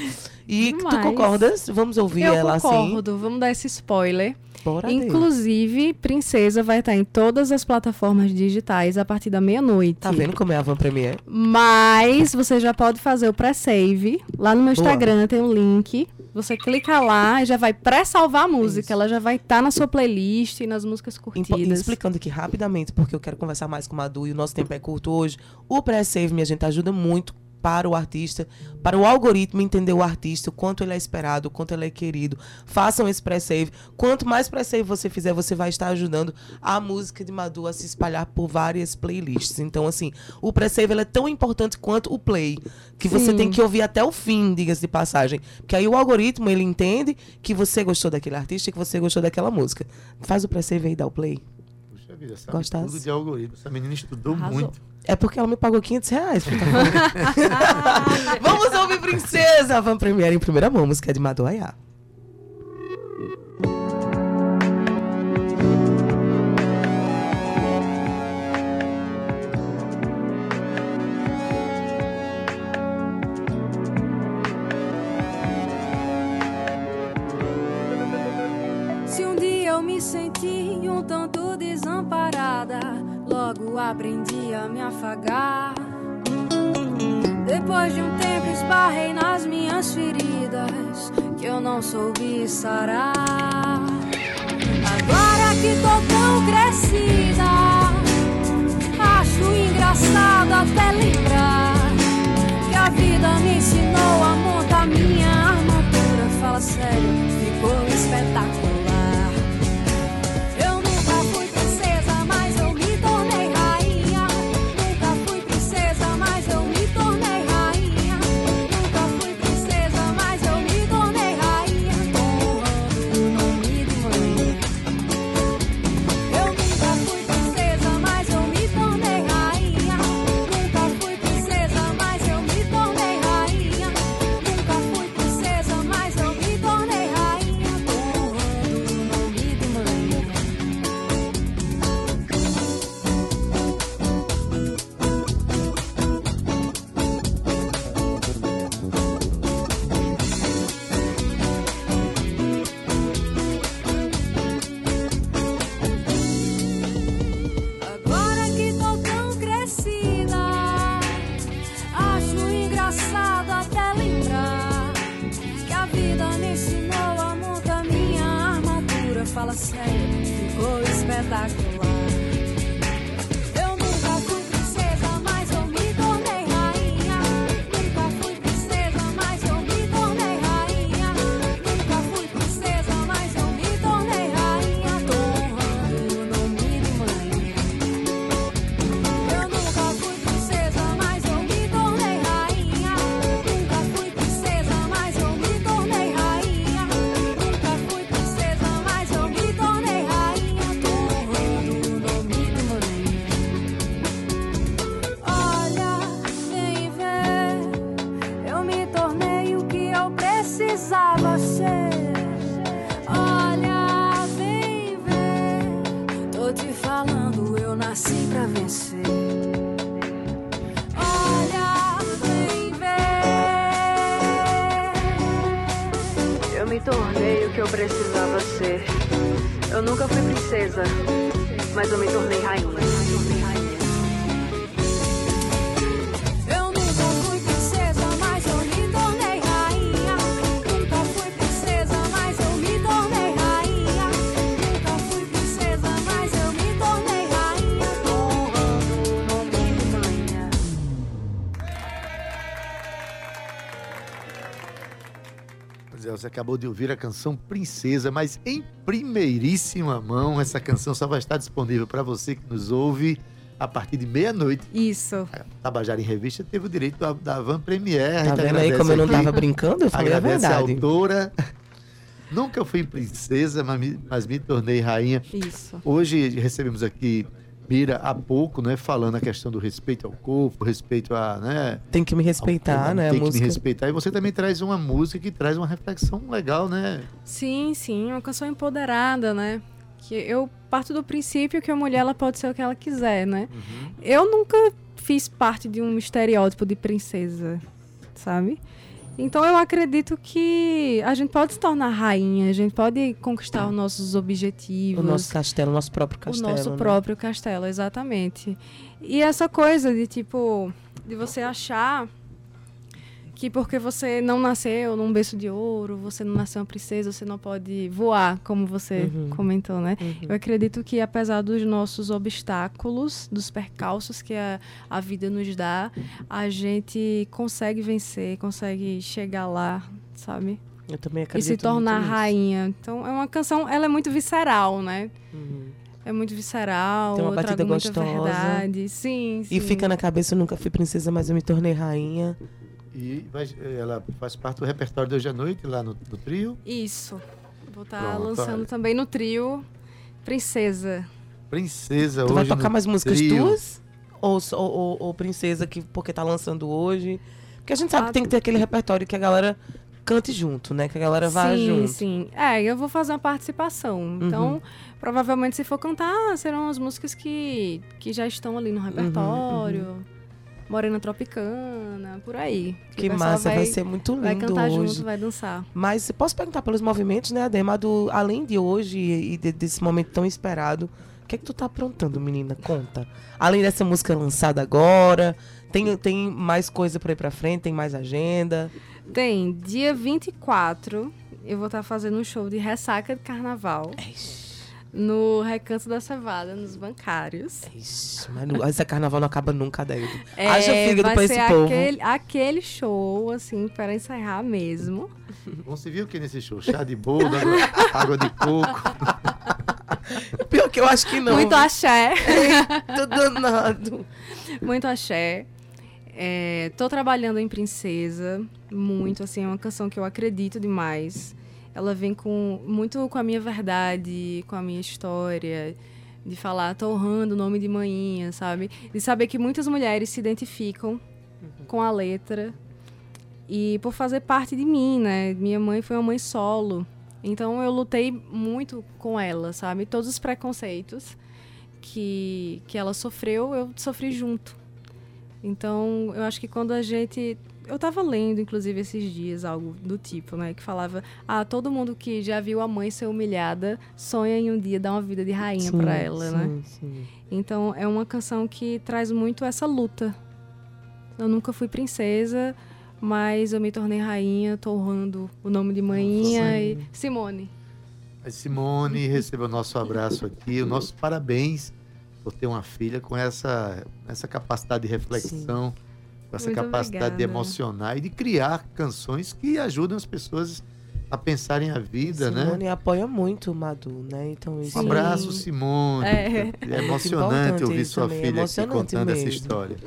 E tu Demais. concordas? Vamos ouvir Eu ela assim? concordo, vamos dar esse spoiler. Bora. Inclusive, Princesa vai estar em todas as plataformas digitais a partir da meia-noite. Tá vendo como é a Van Premier? Mas você já pode fazer o pré-save. Lá no meu Boa. Instagram tem um link. Você clica lá e já vai pré-salvar a música. Isso. Ela já vai estar na sua playlist e nas músicas curtidas. Explicando aqui rapidamente, porque eu quero conversar mais com o Madu e o nosso tempo é curto hoje. O pré-save, minha gente, ajuda muito para o artista, para o algoritmo entender o artista, o quanto ele é esperado, o quanto ele é querido. Façam esse pré-save. Quanto mais pré-save você fizer, você vai estar ajudando a música de Madu a se espalhar por várias playlists. Então, assim, o pré-save ele é tão importante quanto o play, que você Sim. tem que ouvir até o fim, diga-se de passagem. Porque aí o algoritmo, ele entende que você gostou daquele artista e que você gostou daquela música. Faz o pré-save aí e dá o play. Puxa vida, sabe Gostasse? tudo de algoritmo. Essa menina estudou Arrasou. muito. É porque ela me pagou 500 reais. pra tá. Vamos ouvir Princesa! Vamos premiar em primeira mão, música de Maduaiá. Se um dia eu me senti um tanto desamparada, logo aprendi a me afagar. Depois de um tempo esbarrei nas minhas feridas que eu não soube sarar. Agora que tô tão crescida, acho engraçado até lembrar que a vida me ensinou a montar minha armadura. Fala sério, ficou espetacular. Eu Pois é, você acabou de ouvir a canção Princesa, mas em primeiríssima mão, essa canção só vai estar disponível para você que nos ouve a partir de meia-noite. Isso. A Tabajara em Revista teve o direito da, da Van Premiere. Tá gente vendo aí como eu não aqui. tava brincando? Eu falei a Agradece a verdade. autora. Nunca fui princesa, mas me, mas me tornei rainha. Isso. Hoje recebemos aqui Mira há pouco, né, falando a questão do respeito ao corpo, respeito a, né, Tem que me respeitar, ao- né? A Tem que me música. respeitar. E você também traz uma música que traz uma reflexão legal, né? Sim, sim, uma canção empoderada, né? Que eu parto do princípio que a mulher ela pode ser o que ela quiser, né? Eu nunca fiz parte de um estereótipo de princesa, sabe? Então eu acredito que a gente pode se tornar rainha, a gente pode conquistar os nossos O objetivos. nosso castelo, o nosso próprio castelo. o nosso né? próprio castelo, exatamente. E essa coisa de tipo, de você achar que porque você não nasceu num berço de ouro, você não nasceu uma princesa, você não pode voar, como você Uhum. comentou, né? Eu acredito que apesar dos nossos obstáculos, dos percalços que a, a vida nos dá, a gente consegue vencer, consegue chegar lá, sabe? Eu também E acredito se tornar muito nisso. rainha. Então é uma canção, ela é muito visceral, né? Uhum. É muito visceral, Tem uma batida gostosa. verdade. Sim, sim. E fica na cabeça, eu nunca fui princesa, mas eu me tornei rainha. E vai- ela faz parte do repertório de hoje à noite, lá no, no trio. Isso. Vou estar Pronto, lançando olha. também no trio Princesa. Princesa Tu vai hoje tocar no mais músicas trio. tuas? Ou, ou, ou- ou princesa, que, porque tá lançando hoje? Porque a gente sabe Ah, que tem que ter aquele repertório que a galera cante junto, né? Que a galera vá sim, junto. sim. É, eu vou fazer uma participação. Então, Uhum. provavelmente, se for cantar, serão as músicas que, que já estão ali Uhum, no repertório. Morena Tropicana, por aí. Que pessoal massa, vai, ser muito lindo Vai cantar hoje. junto, vai dançar. Mas posso perguntar pelos movimentos, né, Adema? Do, além de hoje e de- desse momento tão esperado, o que é que tu tá aprontando, menina? Conta. Além dessa música lançada agora, tem, tem mais coisa pra ir pra frente? Tem mais agenda? Tem, dia 24, eu vou estar fazendo um show de ressaca de carnaval. No Recanto da Cevada, nos bancários. Ixi, mas não- esse carnaval não acaba nunca, Daído. É, Haja fígado vai pra ser esse povo. aquele, aquele show, assim, para encerrar mesmo. Se viu o que nesse show? Chá de bolo, água, água de coco. Pior que eu acho que não. Muito axé. Tô danado. Muito axé. É, tô trabalhando em Princesa, muito, assim, é uma canção que eu acredito demais. Ela vem com muito com a minha verdade, com a minha história, de falar, tô honrando o nome de manhinha, sabe? De saber que muitas mulheres se identificam com a letra e por fazer parte de mim, né? Minha mãe foi uma mãe solo, então eu lutei muito com ela, sabe? Todos os preconceitos que, que ela sofreu, eu sofri junto. Então, eu acho que quando a gente. Eu tava lendo, inclusive, esses dias algo do tipo, né? Que falava: ah, todo mundo que já viu a mãe ser humilhada sonha em um dia dar uma vida de rainha pra Sim, ela, sim, né? sim. Então, é uma canção que traz muito essa luta. Eu nunca fui princesa, mas eu me tornei rainha, tô honrando o nome de manhinha e. Simone. A Simone, receba o nosso abraço aqui, o nosso parabéns por ter uma filha com essa, essa capacidade de reflexão, com essa Muito capacidade de obrigada. emocionar e de criar canções que ajudam as pessoas a pensarem a vida, né? Simone apoia muito o Madu, né? Então isso Um abraço, Simone. É. É, emocionante importante ouvir sua também, é filha aqui emocionante contando essa mesmo. história.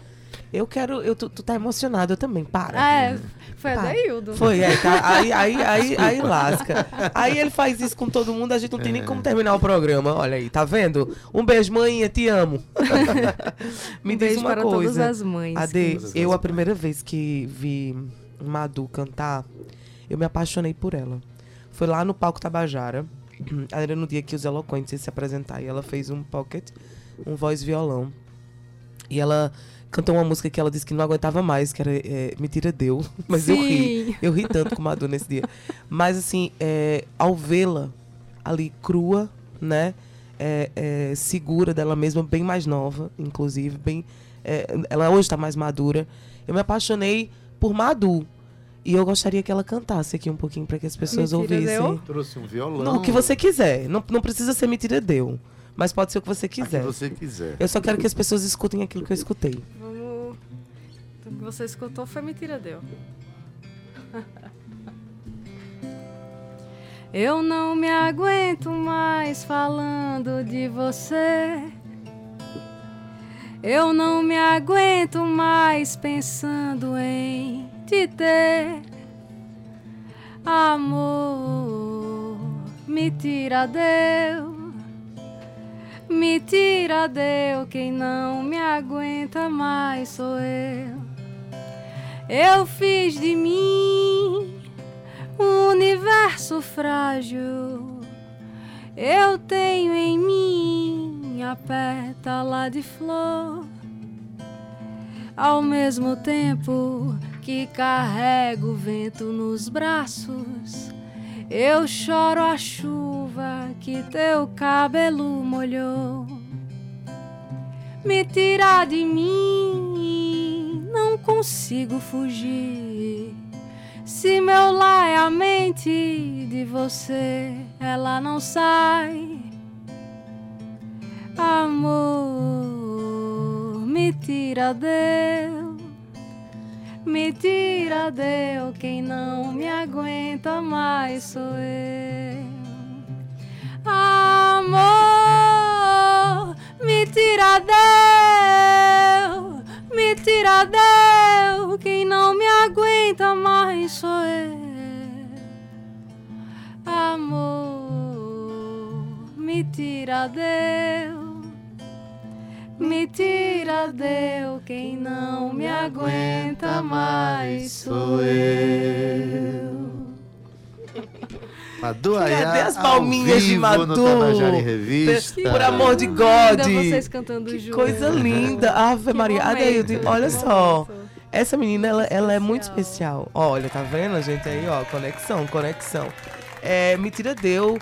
Eu quero. Eu, tu, tu tá emocionado, eu também. Para. É, foi a Pá. Daildo. Foi, é, tá, aí, aí, aí, aí lasca. Aí ele faz isso com todo mundo, a gente não tem nem É. como terminar o programa. Olha aí, tá vendo? Um beijo, mãe, te amo. Me um diz beijo uma para coisa. todas as mães. Ade, eu a primeira vez que vi Madu cantar, eu me apaixonei por ela. Foi lá no palco Tabajara. Era no dia que os Eloquentes iam se apresentar. E ela fez um pocket, um voz violão. E ela cantou uma música que ela disse que não aguentava mais, que era é, Me Tira Deu. Mas eu ri. Sim. Eu ri tanto com Madu nesse dia. Mas assim, é, ao vê-la ali crua, né? é, é, segura dela mesma, bem mais nova, inclusive, bem. é, ela hoje está mais madura. Eu me apaixonei por Madu. E eu gostaria que ela cantasse aqui um pouquinho para que as pessoas Mentira, ouvissem. deu? Trouxe um violão. Não, o que você quiser. Não, não precisa ser mentira, deu. Mas pode ser o que você que quiser. você quiser. Eu só quero que as pessoas escutem aquilo que eu escutei. Vamos. O que você escutou foi mentira deu. Eu não me aguento mais falando de você. Eu não me aguento mais pensando em te ter. Amor, me tira Deus. Me tira, Deus, quem não me aguenta mais sou eu. Eu fiz de mim um universo frágil. Eu tenho em mim a pétala de flor. Ao mesmo tempo que carrego o vento nos braços, eu choro a chuva que teu cabelo molhou. Me tira de mim, não consigo fugir. Se meu lar é a mente de você, ela não sai. Amor, me tira Deus, me tira Deus, quem não me aguenta mais sou eu. Amor, me tira Deus, me tira Deus, quem não me aguenta mais sou eu. Amor, me tira Deus, me tira Deus, quem não me aguenta mais sou eu. Madu Cadê Ayá, as palminhas de Madu? Por amor de Linda God. vocês cantando Que juntos. coisa linda. Ave Maria. Adeildo, que olha só. momento. Essa menina, ela, ela é muito Especial. Olha, tá vendo, gente? Aí, ó, conexão, conexão. É, Mentira Deu.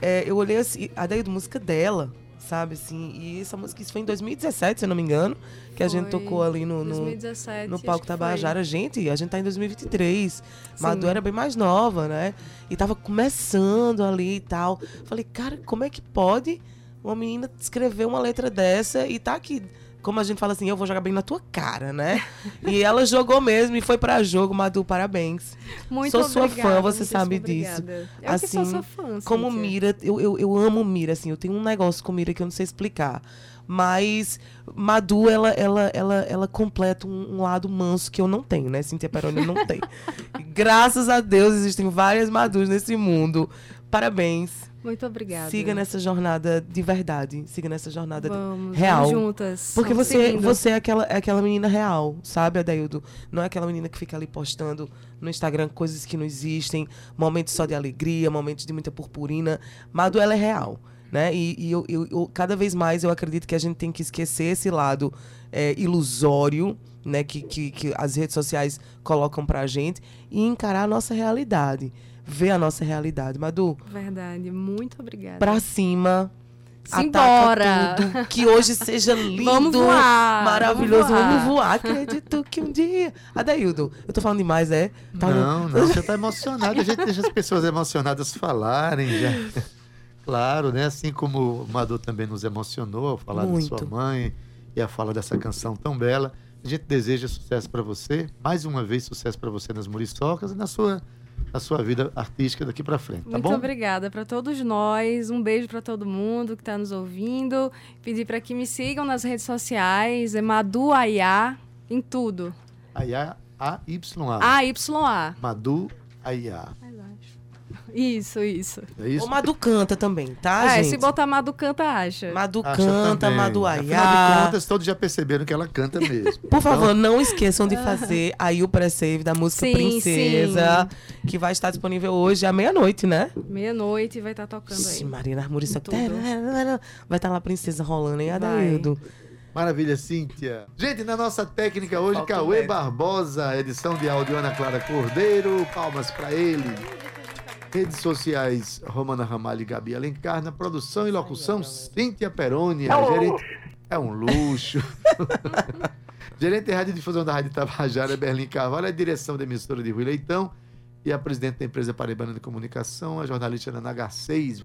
É, eu olhei assim, a Adeildo, música dela, sabe, assim. E essa música, isso foi em 2017, se eu não me engano, que a gente Foi. tocou ali no, no, 2017. no palco foi. Tabajara. Gente, a gente tá em 2023. Sim. Madu era bem mais nova, né? E tava começando ali e tal. Falei, cara, como é que pode uma menina escrever uma letra dessa e tá aqui? Como a gente fala assim, eu vou jogar bem na tua cara, né? e ela jogou mesmo e foi pra jogo, Madu, parabéns. Muito Sou sua obrigada, fã, você sabe disso. Eu que sou Assim, sua fã, Como Cíntia. Mira, eu, eu, eu amo Mira, assim, eu tenho um negócio com Mira que eu não sei explicar. Mas Madu, ela, ela, ela, ela completa um, um lado manso que eu não tenho, né? Cintia Peroni não tem. Graças a Deus existem várias Madus nesse mundo. Parabéns. Muito obrigada. Siga nessa jornada de verdade. Siga nessa jornada de- Vamos, real. vamos juntas. Porque Vamos você, seguindo. você é, aquela, é aquela menina real, sabe, Adaildo? Não é aquela menina que fica ali postando no Instagram coisas que não existem, momentos só de alegria, momentos de muita purpurina. Madu, ela é real, né? E, e eu, eu- eu- cada vez mais eu acredito que a gente tem que esquecer esse lado é, ilusório, né? Que, que, que as redes sociais colocam pra gente e encarar a nossa realidade. Ver a nossa realidade. Madu, Verdade, muito obrigada. pra cima. Simbora! Ataca tudo. Que hoje seja lindo. Vamos voar! Maravilhoso. vamos Vamos voar. voar. Acredito que um dia. Adaildo, eu tô falando demais, é? Tá Não, não, você tá emocionado. A gente deixa as pessoas emocionadas falarem já. Claro, né? Assim como o Madu também nos emocionou ao falar Muito. da sua mãe e a fala dessa canção tão bela. A gente deseja sucesso para você, mais uma vez sucesso para você nas Muriçocas e na sua, na sua vida artística daqui para frente, tá Muito bom? obrigada para todos nós. Um beijo para todo mundo que está nos ouvindo. Pedir para que me sigam nas redes sociais. É Madu Ayá em tudo. Ayá, A-Y-A. A-Y-A. Madu Ayá. Isso, isso. É isso? O Madu canta também, tá, é, gente? se botar Madu Canta, acha. Madu Acha canta, também. Madu Afinal de contas, todos já perceberam que ela canta mesmo. Por favor, não esqueçam de fazer aí o pré-save da música Sim, Princesa, que vai estar disponível hoje à meia-noite, né? Meia-noite vai estar tocando Sim, aí. Marina Muriçoca. Tudo. Vai estar lá a princesa rolando, hein. Adaildo? Maravilha, Cíntia. Gente, na nossa técnica hoje, Falta Cauê. Barbosa, edição de áudio Ana Clara Cordeiro, palmas para ele. Redes sociais, Romana Ramalho e Gabi Alencar, na produção e locução, Cíntia Peroni, a gerente... É um luxo. gerente de Rádio Difusão da Rádio Tabajara, Berlim Carvalho, a direção da emissora de Rui Leitão e a presidente da empresa Paraibana de Comunicação, a jornalista Ana H6.